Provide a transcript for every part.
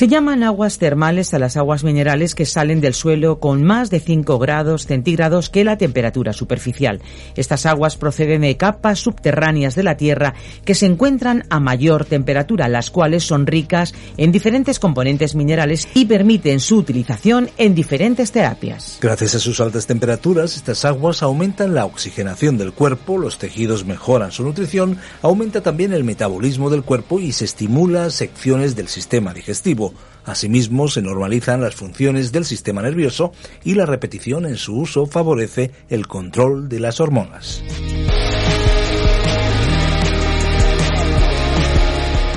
Se llaman aguas termales a las aguas minerales que salen del suelo con más de 5 grados centígrados que la temperatura superficial. Estas aguas proceden de capas subterráneas de la Tierra que se encuentran a mayor temperatura, las cuales son ricas en diferentes componentes minerales y permiten su utilización en diferentes terapias. Gracias a sus altas temperaturas, estas aguas aumentan la oxigenación del cuerpo, los tejidos mejoran su nutrición, aumenta también el metabolismo del cuerpo y se estimula secciones del sistema digestivo. Asimismo, se normalizan las funciones del sistema nervioso y la repetición en su uso favorece el control de las hormonas.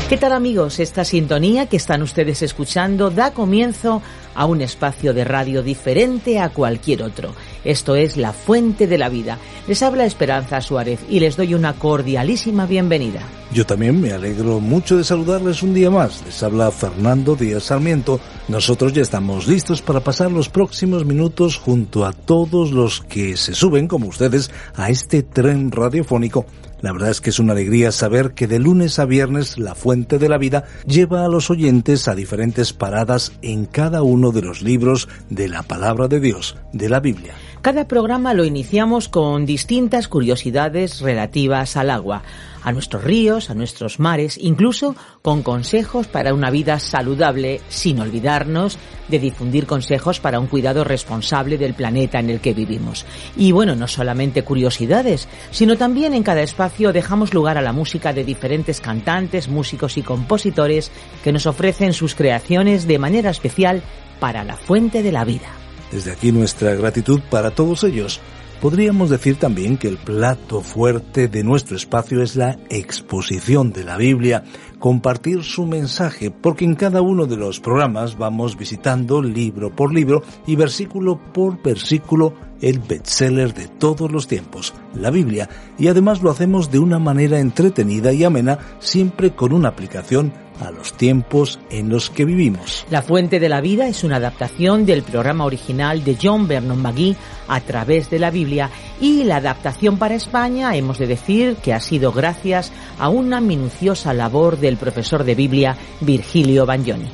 ¿Qué tal amigos? Esta sintonía que están ustedes escuchando da comienzo a un espacio de radio diferente a cualquier otro. Esto es La Fuente de la Vida. Les habla Esperanza Suárez y les doy una cordialísima bienvenida. Yo también me alegro mucho de saludarles un día más. Les habla Fernando Díaz Sarmiento. Nosotros ya estamos listos para pasar los próximos minutos junto a todos los que se suben, como ustedes, a este tren radiofónico la verdad es que es una alegría saber que de lunes a viernes la Fuente de la Vida lleva a los oyentes a diferentes paradas en cada uno de los libros de la palabra de Dios, de la Biblia. Cada programa lo iniciamos con distintas curiosidades relativas al agua a nuestros ríos, a nuestros mares, incluso con consejos para una vida saludable, sin olvidarnos de difundir consejos para un cuidado responsable del planeta en el que vivimos. Y bueno, no solamente curiosidades, sino también en cada espacio dejamos lugar a la música de diferentes cantantes, músicos y compositores que nos ofrecen sus creaciones de manera especial para la fuente de la vida. Desde aquí nuestra gratitud para todos ellos Podríamos decir también que el plato fuerte de nuestro espacio es la exposición de la Biblia, compartir su mensaje, porque en cada uno de los programas vamos visitando libro por libro y versículo por versículo el bestseller de todos los tiempos, la Biblia, y además lo hacemos de una manera entretenida y amena, siempre con una aplicación a los tiempos en los que vivimos. La Fuente de la Vida es una adaptación del programa original de John Vernon McGee a través de la Biblia y la adaptación para España hemos de decir que ha sido gracias a una minuciosa labor del profesor de Biblia Virgilio Bagnoni.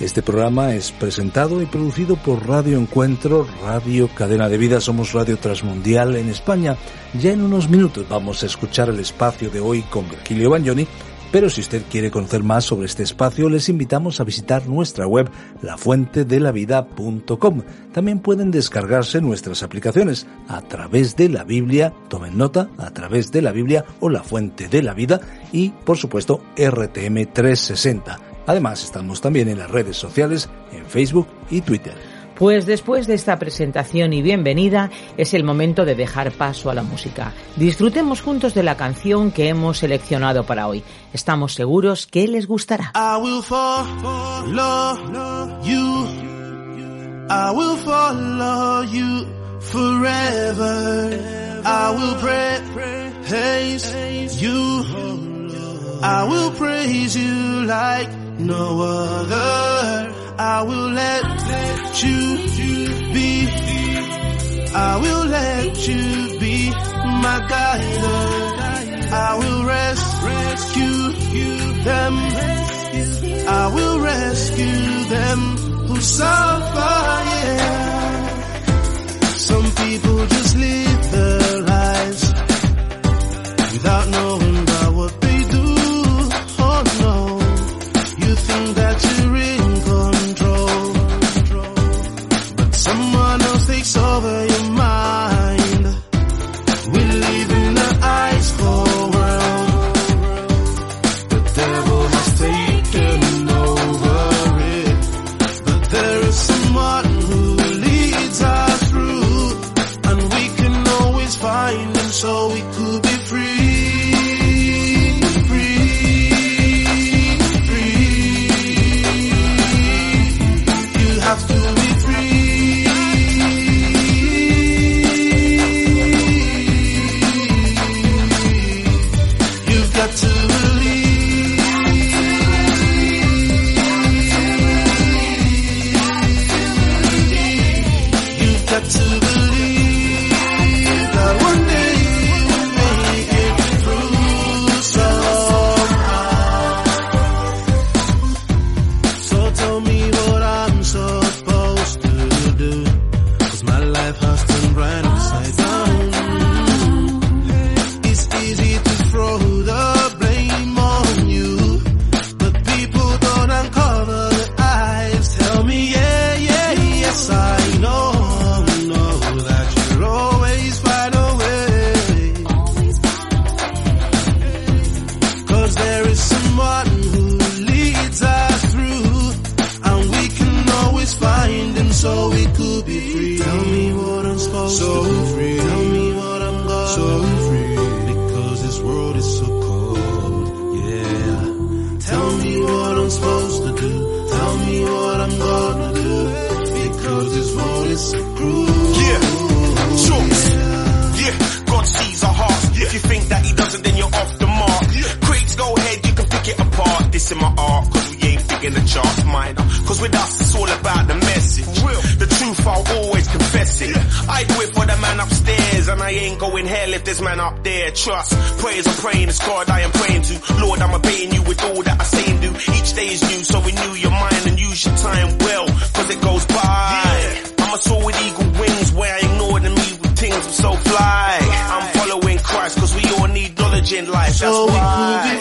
Este programa es presentado y producido por Radio Encuentro, Radio Cadena de Vida, somos Radio Transmundial en España. Ya en unos minutos vamos a escuchar el espacio de hoy con Virgilio Bagnoni pero si usted quiere conocer más sobre este espacio, les invitamos a visitar nuestra web lafuentedelavida.com. También pueden descargarse nuestras aplicaciones a través de la Biblia, tomen nota, a través de la Biblia o la Fuente de la Vida y, por supuesto, RTM 360. Además, estamos también en las redes sociales, en Facebook y Twitter. Pues después de esta presentación y bienvenida, es el momento de dejar paso a la música. Disfrutemos juntos de la canción que hemos seleccionado para hoy. Estamos seguros que les gustará. I will praise you like no other. I will let you be. I will let you be my guide. I will rescue them. I will rescue them who suffer. Yeah. Some people just live their lives without knowing about what they do. Oh no, you think that you're If you think that he doesn't, then you're off the mark. Critics go ahead, you can pick it apart. This in my art, cause we ain't thinking the charts minor. Cause with us, it's all about the message. The truth, I'll always confess it. I do it for the man upstairs, and I ain't going hell if this man up there. Trust, prayers I'm praying, it's God I am praying to. Lord, I'm obeying you with all that I say and do. Each day is new, so renew your mind and use your time well, cause it goes by. I'm a soul with ego in life, that's So we why.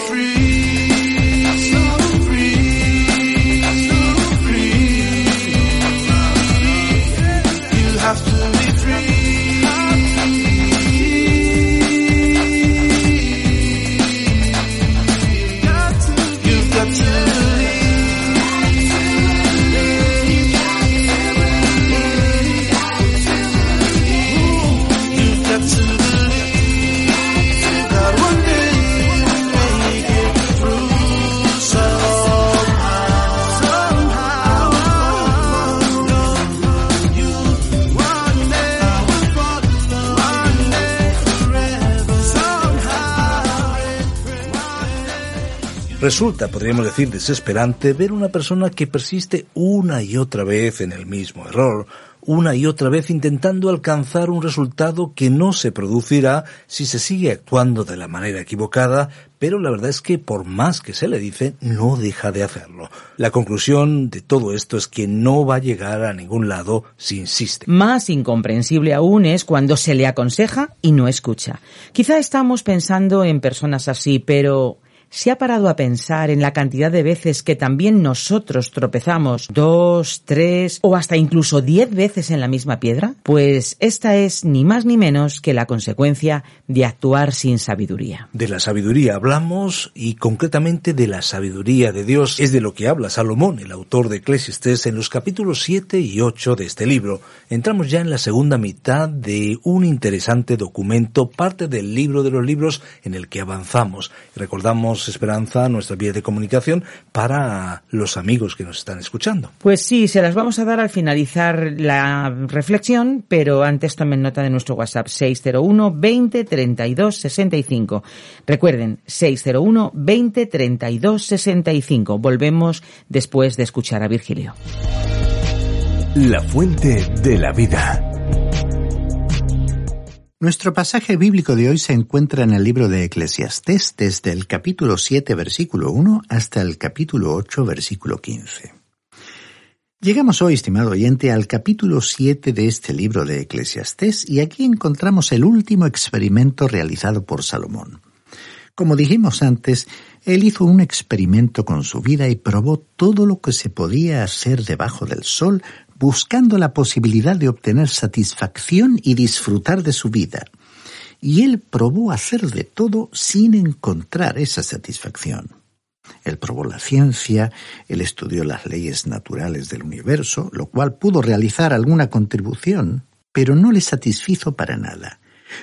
Resulta, podríamos decir, desesperante ver una persona que persiste una y otra vez en el mismo error, una y otra vez intentando alcanzar un resultado que no se producirá si se sigue actuando de la manera equivocada, pero la verdad es que por más que se le dice, no deja de hacerlo. La conclusión de todo esto es que no va a llegar a ningún lado si insiste. Más incomprensible aún es cuando se le aconseja y no escucha. Quizá estamos pensando en personas así, pero ¿se ha parado a pensar en la cantidad de veces que también nosotros tropezamos dos, tres o hasta incluso diez veces en la misma piedra? Pues esta es ni más ni menos que la consecuencia de actuar sin sabiduría. De la sabiduría hablamos y concretamente de la sabiduría de Dios es de lo que habla Salomón, el autor de Eclesiastés, en los capítulos 7 y 8 de este libro. Entramos ya en la segunda mitad de un interesante documento, parte del libro de los libros en el que avanzamos. Recordamos, Esperanza, nuestra vía de comunicación para los amigos que nos están escuchando. Pues sí, se las vamos a dar al finalizar la reflexión, pero antes tomen nota de nuestro WhatsApp 601 20 32 65. Recuerden, 601 20 32 65. Volvemos después de escuchar a Virgilio. La fuente de la vida. Nuestro pasaje bíblico de hoy se encuentra en el libro de Eclesiastés desde el capítulo 7 versículo 1 hasta el capítulo 8 versículo 15. Llegamos hoy, estimado oyente, al capítulo 7 de este libro de Eclesiastés y aquí encontramos el último experimento realizado por Salomón. Como dijimos antes, él hizo un experimento con su vida y probó todo lo que se podía hacer debajo del sol buscando la posibilidad de obtener satisfacción y disfrutar de su vida. Y él probó hacer de todo sin encontrar esa satisfacción. Él probó la ciencia, él estudió las leyes naturales del universo, lo cual pudo realizar alguna contribución, pero no le satisfizo para nada.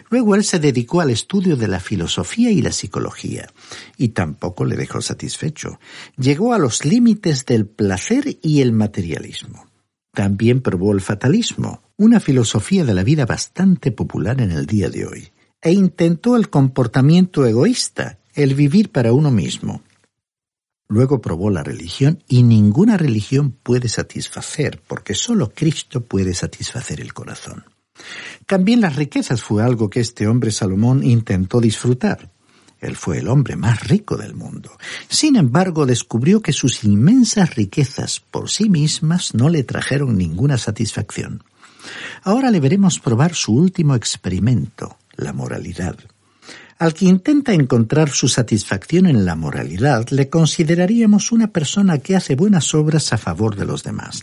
Luego él se dedicó al estudio de la filosofía y la psicología, y tampoco le dejó satisfecho. Llegó a los límites del placer y el materialismo. También probó el fatalismo, una filosofía de la vida bastante popular en el día de hoy, e intentó el comportamiento egoísta, el vivir para uno mismo. Luego probó la religión y ninguna religión puede satisfacer, porque solo Cristo puede satisfacer el corazón. También las riquezas fue algo que este hombre Salomón intentó disfrutar. Él fue el hombre más rico del mundo. Sin embargo, descubrió que sus inmensas riquezas por sí mismas no le trajeron ninguna satisfacción. Ahora le veremos probar su último experimento, la moralidad. Al que intenta encontrar su satisfacción en la moralidad, le consideraríamos una persona que hace buenas obras a favor de los demás.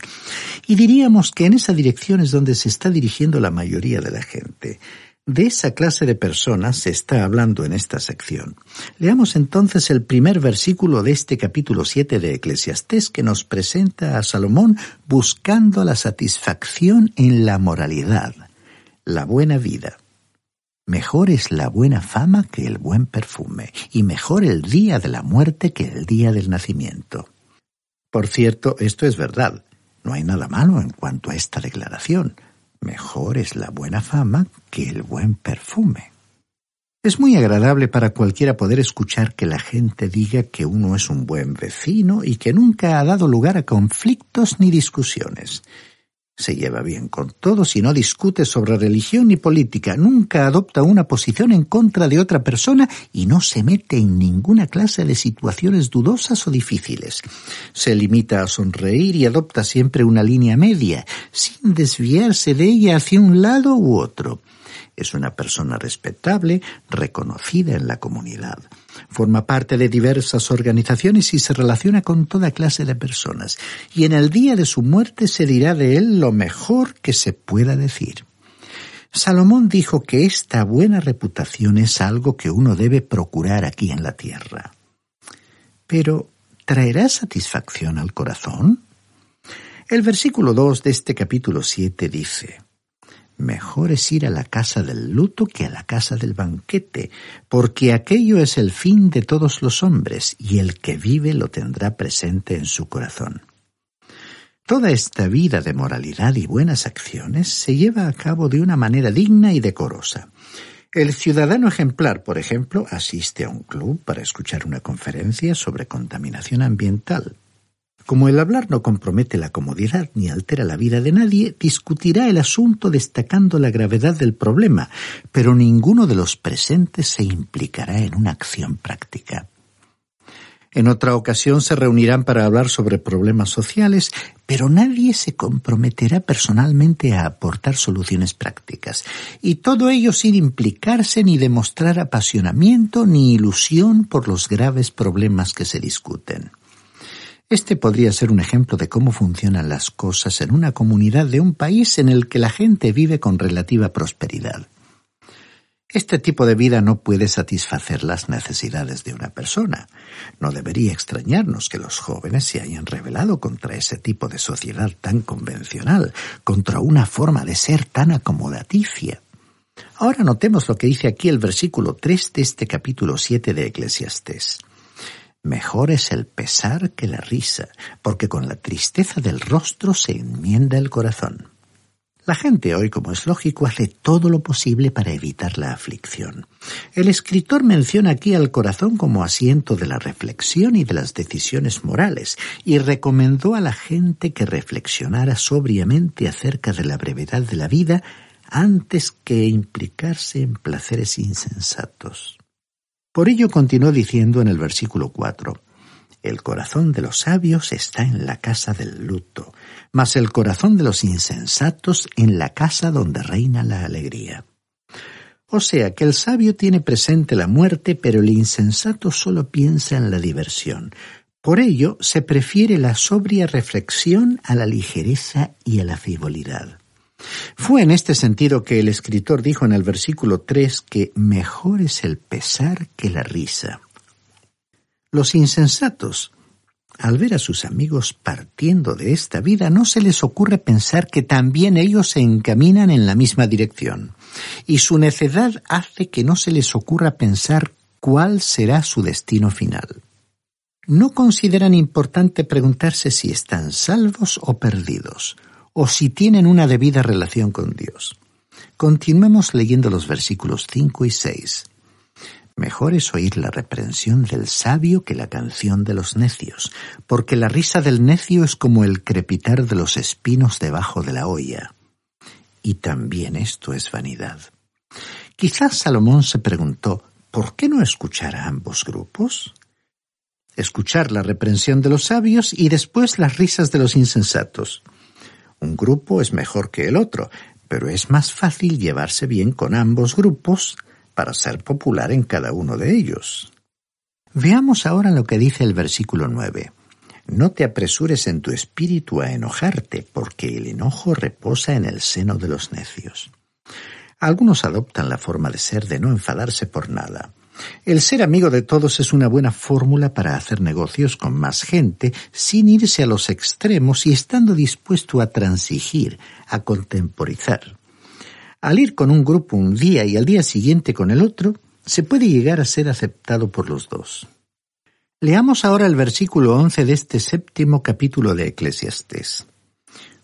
Y diríamos que en esa dirección es donde se está dirigiendo la mayoría de la gente. De esa clase de personas se está hablando en esta sección. Leamos entonces el primer versículo de este capítulo 7 de Eclesiastés que nos presenta a Salomón buscando la satisfacción en la moralidad, la buena vida. Mejor es la buena fama que el buen perfume, y mejor el día de la muerte que el día del nacimiento. Por cierto, esto es verdad. No hay nada malo en cuanto a esta declaración. Mejor es la buena fama que el buen perfume. Es muy agradable para cualquiera poder escuchar que la gente diga que uno es un buen vecino y que nunca ha dado lugar a conflictos ni discusiones. Se lleva bien con todos y no discute sobre religión ni política, nunca adopta una posición en contra de otra persona y no se mete en ninguna clase de situaciones dudosas o difíciles. Se limita a sonreír y adopta siempre una línea media, sin desviarse de ella hacia un lado u otro. Es una persona respetable, reconocida en la comunidad. Forma parte de diversas organizaciones y se relaciona con toda clase de personas. Y en el día de su muerte se dirá de él lo mejor que se pueda decir. Salomón dijo que esta buena reputación es algo que uno debe procurar aquí en la tierra. Pero, ¿traerá satisfacción al corazón? El versículo 2 de este capítulo 7 dice, Mejor es ir a la casa del luto que a la casa del banquete, porque aquello es el fin de todos los hombres, y el que vive lo tendrá presente en su corazón. Toda esta vida de moralidad y buenas acciones se lleva a cabo de una manera digna y decorosa. El ciudadano ejemplar, por ejemplo, asiste a un club para escuchar una conferencia sobre contaminación ambiental. Como el hablar no compromete la comodidad ni altera la vida de nadie, discutirá el asunto destacando la gravedad del problema, pero ninguno de los presentes se implicará en una acción práctica. En otra ocasión se reunirán para hablar sobre problemas sociales, pero nadie se comprometerá personalmente a aportar soluciones prácticas, y todo ello sin implicarse ni demostrar apasionamiento ni ilusión por los graves problemas que se discuten. Este podría ser un ejemplo de cómo funcionan las cosas en una comunidad de un país en el que la gente vive con relativa prosperidad. Este tipo de vida no puede satisfacer las necesidades de una persona. No debería extrañarnos que los jóvenes se hayan rebelado contra ese tipo de sociedad tan convencional, contra una forma de ser tan acomodaticia. Ahora notemos lo que dice aquí el versículo 3 de este capítulo 7 de Eclesiastés. Mejor es el pesar que la risa, porque con la tristeza del rostro se enmienda el corazón. La gente hoy, como es lógico, hace todo lo posible para evitar la aflicción. El escritor menciona aquí al corazón como asiento de la reflexión y de las decisiones morales, y recomendó a la gente que reflexionara sobriamente acerca de la brevedad de la vida antes que implicarse en placeres insensatos. Por ello continuó diciendo en el versículo 4, El corazón de los sabios está en la casa del luto, mas el corazón de los insensatos en la casa donde reina la alegría. O sea que el sabio tiene presente la muerte, pero el insensato solo piensa en la diversión. Por ello se prefiere la sobria reflexión a la ligereza y a la frivolidad. Fue en este sentido que el escritor dijo en el versículo 3 que mejor es el pesar que la risa. Los insensatos, al ver a sus amigos partiendo de esta vida, no se les ocurre pensar que también ellos se encaminan en la misma dirección, y su necedad hace que no se les ocurra pensar cuál será su destino final. No consideran importante preguntarse si están salvos o perdidos, o si tienen una debida relación con Dios. Continuemos leyendo los versículos 5 y 6. Mejor es oír la reprensión del sabio que la canción de los necios, porque la risa del necio es como el crepitar de los espinos debajo de la olla. Y también esto es vanidad. Quizás Salomón se preguntó, ¿por qué no escuchar a ambos grupos? Escuchar la reprensión de los sabios y después las risas de los insensatos. Un grupo es mejor que el otro, pero es más fácil llevarse bien con ambos grupos para ser popular en cada uno de ellos. Veamos ahora lo que dice el versículo 9. No te apresures en tu espíritu a enojarte, porque el enojo reposa en el seno de los necios. Algunos adoptan la forma de ser de no enfadarse por nada. El ser amigo de todos es una buena fórmula para hacer negocios con más gente sin irse a los extremos y estando dispuesto a transigir, a contemporizar. Al ir con un grupo un día y al día siguiente con el otro, se puede llegar a ser aceptado por los dos. Leamos ahora el versículo once de este séptimo capítulo de Eclesiastés.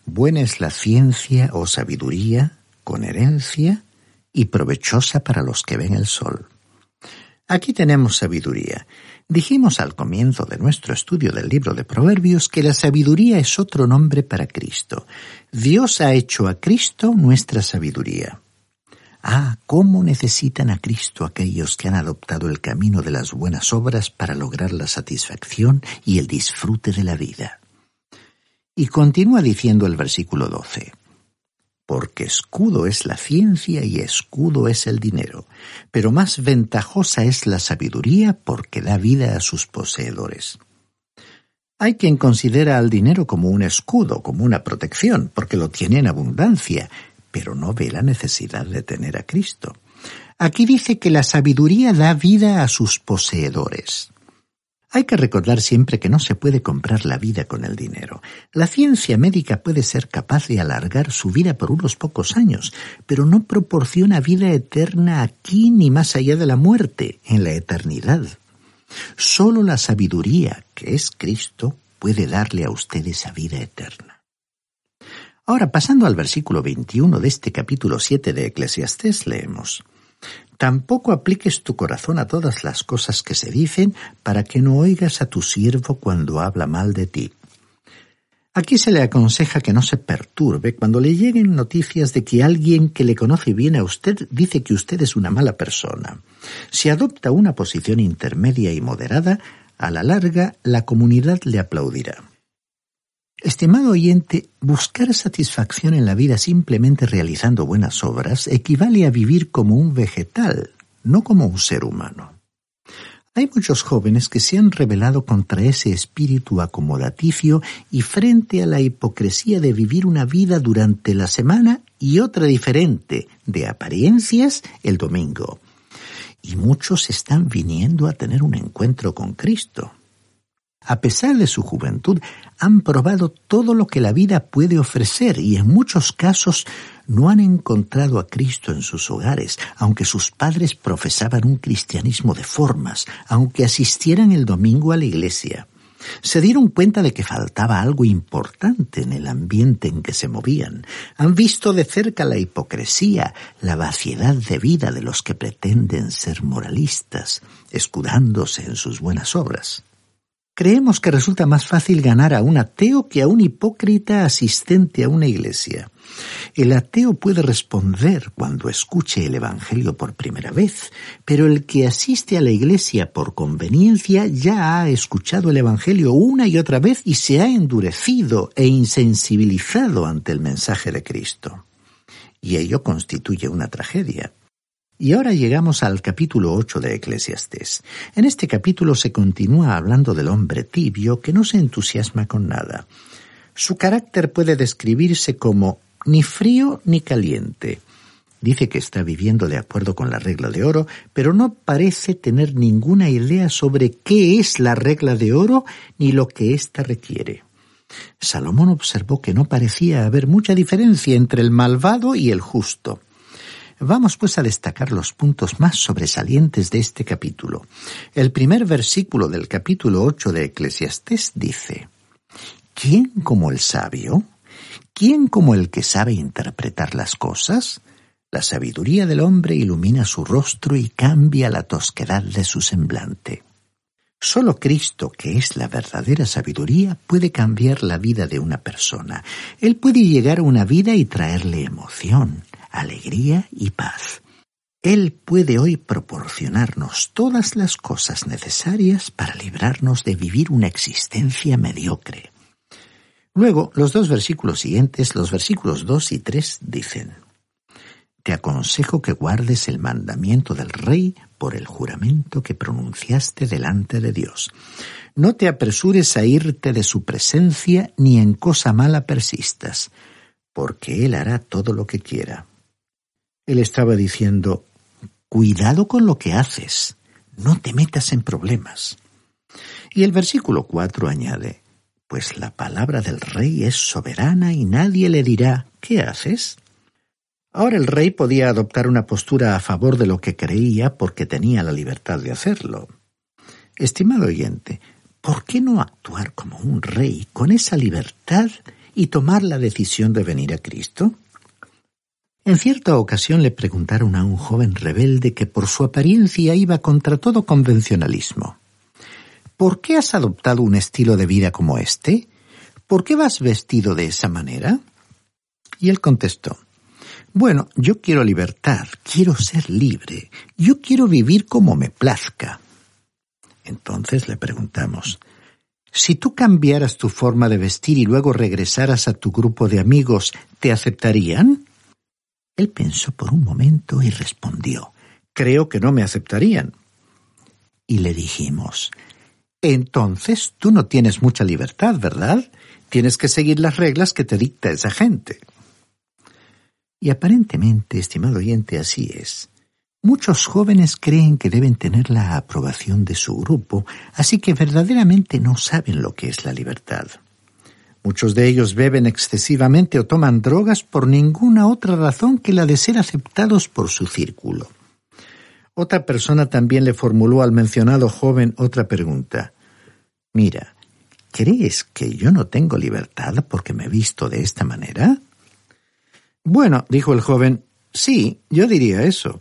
Buena es la ciencia o sabiduría, con herencia, y provechosa para los que ven el sol Aquí tenemos sabiduría. Dijimos al comienzo de nuestro estudio del libro de Proverbios que la sabiduría es otro nombre para Cristo. Dios ha hecho a Cristo nuestra sabiduría. Ah, cómo necesitan a Cristo aquellos que han adoptado el camino de las buenas obras para lograr la satisfacción y el disfrute de la vida. Y continúa diciendo el versículo 12 porque escudo es la ciencia y escudo es el dinero, pero más ventajosa es la sabiduría porque da vida a sus poseedores. Hay quien considera al dinero como un escudo, como una protección, porque lo tiene en abundancia, pero no ve la necesidad de tener a Cristo. Aquí dice que la sabiduría da vida a sus poseedores. Hay que recordar siempre que no se puede comprar la vida con el dinero. La ciencia médica puede ser capaz de alargar su vida por unos pocos años, pero no proporciona vida eterna aquí ni más allá de la muerte, en la eternidad. Solo la sabiduría, que es Cristo, puede darle a usted esa vida eterna. Ahora, pasando al versículo 21 de este capítulo 7 de Eclesiastés, leemos Tampoco apliques tu corazón a todas las cosas que se dicen para que no oigas a tu siervo cuando habla mal de ti. Aquí se le aconseja que no se perturbe cuando le lleguen noticias de que alguien que le conoce bien a usted dice que usted es una mala persona. Si adopta una posición intermedia y moderada, a la larga la comunidad le aplaudirá. Estimado oyente, buscar satisfacción en la vida simplemente realizando buenas obras equivale a vivir como un vegetal, no como un ser humano. Hay muchos jóvenes que se han rebelado contra ese espíritu acomodaticio y frente a la hipocresía de vivir una vida durante la semana y otra diferente, de apariencias, el domingo. Y muchos están viniendo a tener un encuentro con Cristo. A pesar de su juventud, han probado todo lo que la vida puede ofrecer y en muchos casos no han encontrado a Cristo en sus hogares, aunque sus padres profesaban un cristianismo de formas, aunque asistieran el domingo a la iglesia. Se dieron cuenta de que faltaba algo importante en el ambiente en que se movían. Han visto de cerca la hipocresía, la vaciedad de vida de los que pretenden ser moralistas, escudándose en sus buenas obras. Creemos que resulta más fácil ganar a un ateo que a un hipócrita asistente a una iglesia. El ateo puede responder cuando escuche el Evangelio por primera vez, pero el que asiste a la iglesia por conveniencia ya ha escuchado el Evangelio una y otra vez y se ha endurecido e insensibilizado ante el mensaje de Cristo. Y ello constituye una tragedia. Y ahora llegamos al capítulo 8 de Eclesiastés. En este capítulo se continúa hablando del hombre tibio que no se entusiasma con nada. Su carácter puede describirse como ni frío ni caliente. Dice que está viviendo de acuerdo con la regla de oro, pero no parece tener ninguna idea sobre qué es la regla de oro ni lo que ésta requiere. Salomón observó que no parecía haber mucha diferencia entre el malvado y el justo. Vamos pues a destacar los puntos más sobresalientes de este capítulo. El primer versículo del capítulo 8 de Eclesiastés dice, ¿Quién como el sabio? ¿Quién como el que sabe interpretar las cosas? La sabiduría del hombre ilumina su rostro y cambia la tosquedad de su semblante. Solo Cristo, que es la verdadera sabiduría, puede cambiar la vida de una persona. Él puede llegar a una vida y traerle emoción, alegría y paz. Él puede hoy proporcionarnos todas las cosas necesarias para librarnos de vivir una existencia mediocre. Luego, los dos versículos siguientes, los versículos 2 y 3, dicen, Te aconsejo que guardes el mandamiento del rey por el juramento que pronunciaste delante de Dios. No te apresures a irte de su presencia, ni en cosa mala persistas, porque Él hará todo lo que quiera. Él estaba diciendo, cuidado con lo que haces, no te metas en problemas. Y el versículo 4 añade, pues la palabra del rey es soberana y nadie le dirá, ¿qué haces? Ahora el rey podía adoptar una postura a favor de lo que creía porque tenía la libertad de hacerlo. Estimado oyente, ¿por qué no actuar como un rey con esa libertad y tomar la decisión de venir a Cristo? En cierta ocasión le preguntaron a un joven rebelde que por su apariencia iba contra todo convencionalismo. ¿Por qué has adoptado un estilo de vida como este? ¿Por qué vas vestido de esa manera? Y él contestó, bueno, yo quiero libertad, quiero ser libre, yo quiero vivir como me plazca. Entonces le preguntamos, si tú cambiaras tu forma de vestir y luego regresaras a tu grupo de amigos, ¿te aceptarían? Él pensó por un momento y respondió, creo que no me aceptarían. Y le dijimos, entonces tú no tienes mucha libertad, ¿verdad? Tienes que seguir las reglas que te dicta esa gente. Y aparentemente, estimado oyente, así es. Muchos jóvenes creen que deben tener la aprobación de su grupo, así que verdaderamente no saben lo que es la libertad. Muchos de ellos beben excesivamente o toman drogas por ninguna otra razón que la de ser aceptados por su círculo. Otra persona también le formuló al mencionado joven otra pregunta. Mira, ¿crees que yo no tengo libertad porque me he visto de esta manera? Bueno, dijo el joven, sí, yo diría eso.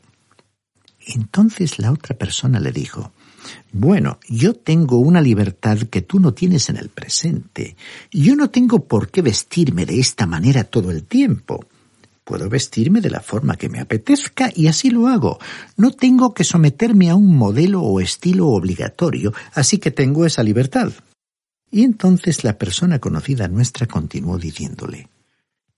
Entonces la otra persona le dijo, bueno, yo tengo una libertad que tú no tienes en el presente. Yo no tengo por qué vestirme de esta manera todo el tiempo. Puedo vestirme de la forma que me apetezca y así lo hago. No tengo que someterme a un modelo o estilo obligatorio, así que tengo esa libertad. Y entonces la persona conocida nuestra continuó diciéndole,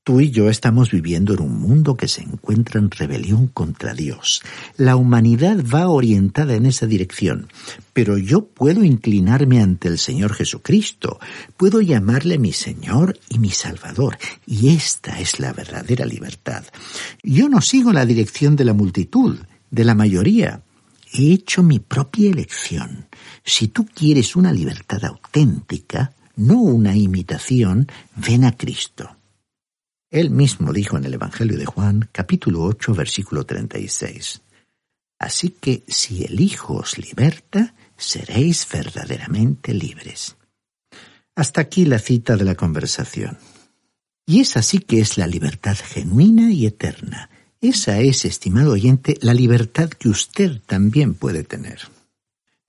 Tú y yo estamos viviendo en un mundo que se encuentra en rebelión contra Dios. La humanidad va orientada en esa dirección, pero yo puedo inclinarme ante el Señor Jesucristo, puedo llamarle mi Señor y mi Salvador, y esta es la verdadera libertad. Yo no sigo la dirección de la multitud, de la mayoría. He hecho mi propia elección. Si tú quieres una libertad auténtica, no una imitación, ven a Cristo. Él mismo dijo en el Evangelio de Juan, capítulo 8, versículo 36. Así que si el Hijo os liberta, seréis verdaderamente libres. Hasta aquí la cita de la conversación. Y es así que es la libertad genuina y eterna. Esa es, estimado oyente, la libertad que usted también puede tener.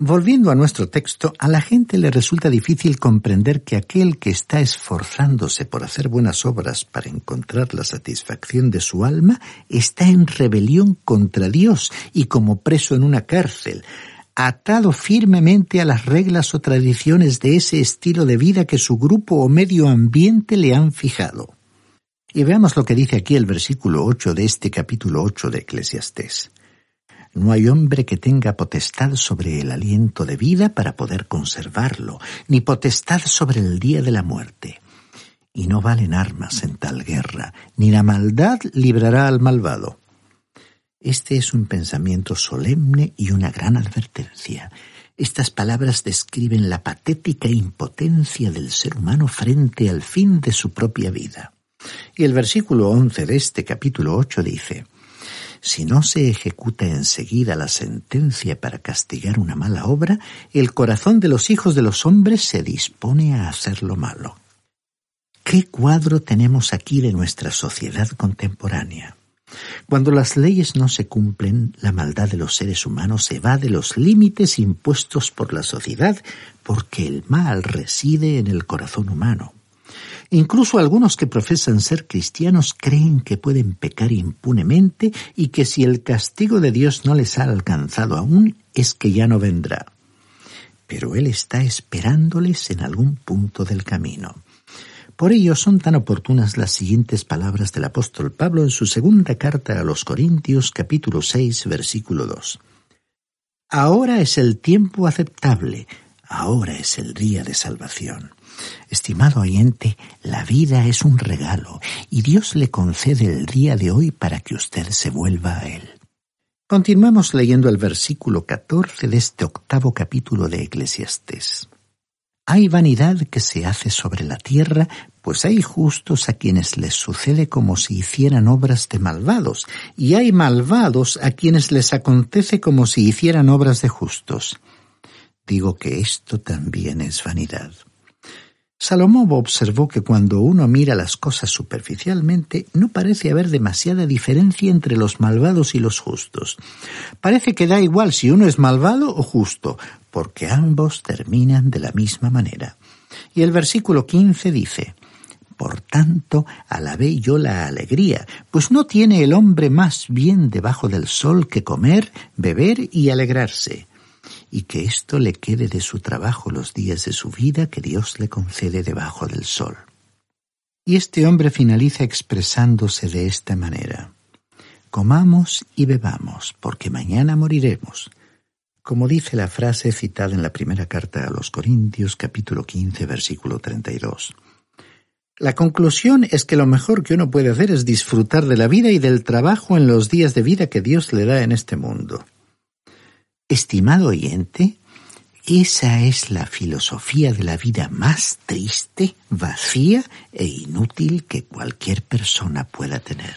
Volviendo a nuestro texto, a la gente le resulta difícil comprender que aquel que está esforzándose por hacer buenas obras para encontrar la satisfacción de su alma está en rebelión contra Dios y como preso en una cárcel, atado firmemente a las reglas o tradiciones de ese estilo de vida que su grupo o medio ambiente le han fijado. Y veamos lo que dice aquí el versículo 8 de este capítulo 8 de Eclesiastés. No hay hombre que tenga potestad sobre el aliento de vida para poder conservarlo, ni potestad sobre el día de la muerte. Y no valen armas en tal guerra, ni la maldad librará al malvado. Este es un pensamiento solemne y una gran advertencia. Estas palabras describen la patética impotencia del ser humano frente al fin de su propia vida. Y el versículo once de este capítulo ocho dice si no se ejecuta enseguida la sentencia para castigar una mala obra, el corazón de los hijos de los hombres se dispone a hacer lo malo. ¿Qué cuadro tenemos aquí de nuestra sociedad contemporánea? Cuando las leyes no se cumplen, la maldad de los seres humanos se va de los límites impuestos por la sociedad, porque el mal reside en el corazón humano. Incluso algunos que profesan ser cristianos creen que pueden pecar impunemente y que si el castigo de Dios no les ha alcanzado aún, es que ya no vendrá. Pero Él está esperándoles en algún punto del camino. Por ello son tan oportunas las siguientes palabras del apóstol Pablo en su segunda carta a los Corintios capítulo 6 versículo 2. Ahora es el tiempo aceptable, ahora es el día de salvación. Estimado oyente, la vida es un regalo y Dios le concede el día de hoy para que usted se vuelva a Él. Continuamos leyendo el versículo 14 de este octavo capítulo de Eclesiastés. Hay vanidad que se hace sobre la tierra, pues hay justos a quienes les sucede como si hicieran obras de malvados, y hay malvados a quienes les acontece como si hicieran obras de justos. Digo que esto también es vanidad. Salomón observó que cuando uno mira las cosas superficialmente, no parece haber demasiada diferencia entre los malvados y los justos. Parece que da igual si uno es malvado o justo, porque ambos terminan de la misma manera. Y el versículo 15 dice, Por tanto, alabé yo la alegría, pues no tiene el hombre más bien debajo del sol que comer, beber y alegrarse y que esto le quede de su trabajo los días de su vida que Dios le concede debajo del sol. Y este hombre finaliza expresándose de esta manera. Comamos y bebamos, porque mañana moriremos. Como dice la frase citada en la primera carta a los Corintios capítulo 15 versículo 32. La conclusión es que lo mejor que uno puede hacer es disfrutar de la vida y del trabajo en los días de vida que Dios le da en este mundo. Estimado oyente, esa es la filosofía de la vida más triste, vacía e inútil que cualquier persona pueda tener.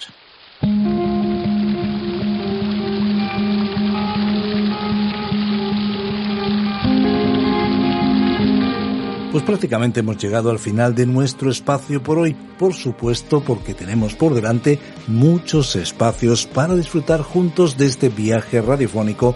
Pues prácticamente hemos llegado al final de nuestro espacio por hoy, por supuesto porque tenemos por delante muchos espacios para disfrutar juntos de este viaje radiofónico